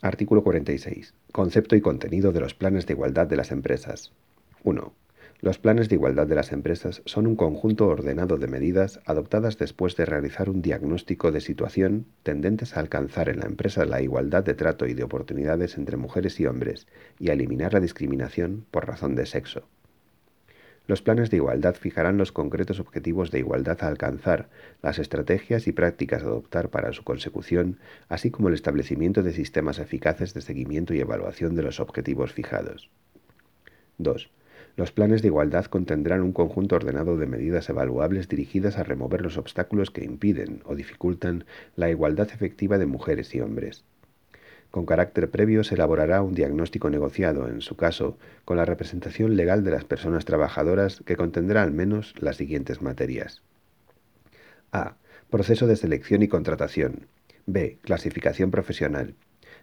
Artículo 46. Concepto y contenido de los planes de igualdad de las empresas. 1. Los planes de igualdad de las empresas son un conjunto ordenado de medidas adoptadas después de realizar un diagnóstico de situación tendentes a alcanzar en la empresa la igualdad de trato y de oportunidades entre mujeres y hombres y a eliminar la discriminación por razón de sexo. Los planes de igualdad fijarán los concretos objetivos de igualdad a alcanzar, las estrategias y prácticas a adoptar para su consecución, así como el establecimiento de sistemas eficaces de seguimiento y evaluación de los objetivos fijados. 2. Los planes de igualdad contendrán un conjunto ordenado de medidas evaluables dirigidas a remover los obstáculos que impiden o dificultan la igualdad efectiva de mujeres y hombres. Con carácter previo se elaborará un diagnóstico negociado, en su caso, con la representación legal de las personas trabajadoras que contendrá al menos las siguientes materias. A. Proceso de selección y contratación. B. Clasificación profesional.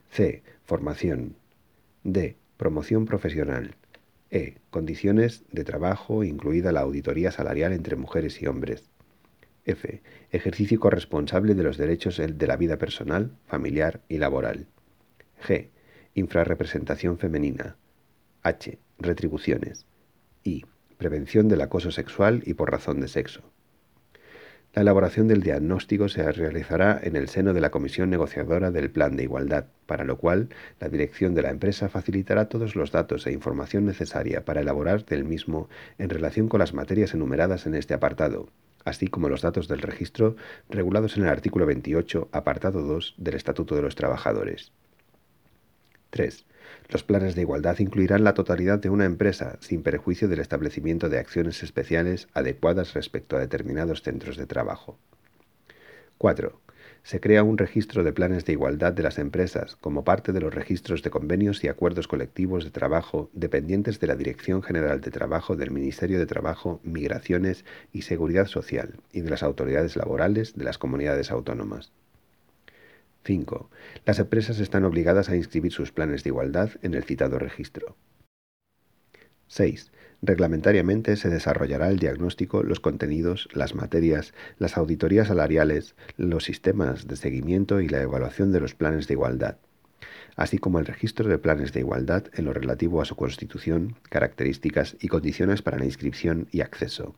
C. Formación. D. Promoción profesional. E. Condiciones de trabajo, incluida la auditoría salarial entre mujeres y hombres. F. Ejercicio corresponsable de los derechos de la vida personal, familiar y laboral. G. Infrarrepresentación femenina. H. Retribuciones. I. Prevención del acoso sexual y por razón de sexo. La elaboración del diagnóstico se realizará en el seno de la Comisión Negociadora del Plan de Igualdad, para lo cual la dirección de la empresa facilitará todos los datos e información necesaria para elaborar del mismo en relación con las materias enumeradas en este apartado, así como los datos del registro regulados en el artículo 28, apartado 2 del Estatuto de los Trabajadores. 3. Los planes de igualdad incluirán la totalidad de una empresa, sin perjuicio del establecimiento de acciones especiales adecuadas respecto a determinados centros de trabajo. 4. Se crea un registro de planes de igualdad de las empresas como parte de los registros de convenios y acuerdos colectivos de trabajo dependientes de la Dirección General de Trabajo del Ministerio de Trabajo, Migraciones y Seguridad Social y de las autoridades laborales de las comunidades autónomas. 5. Las empresas están obligadas a inscribir sus planes de igualdad en el citado registro. 6. Reglamentariamente se desarrollará el diagnóstico, los contenidos, las materias, las auditorías salariales, los sistemas de seguimiento y la evaluación de los planes de igualdad, así como el registro de planes de igualdad en lo relativo a su constitución, características y condiciones para la inscripción y acceso.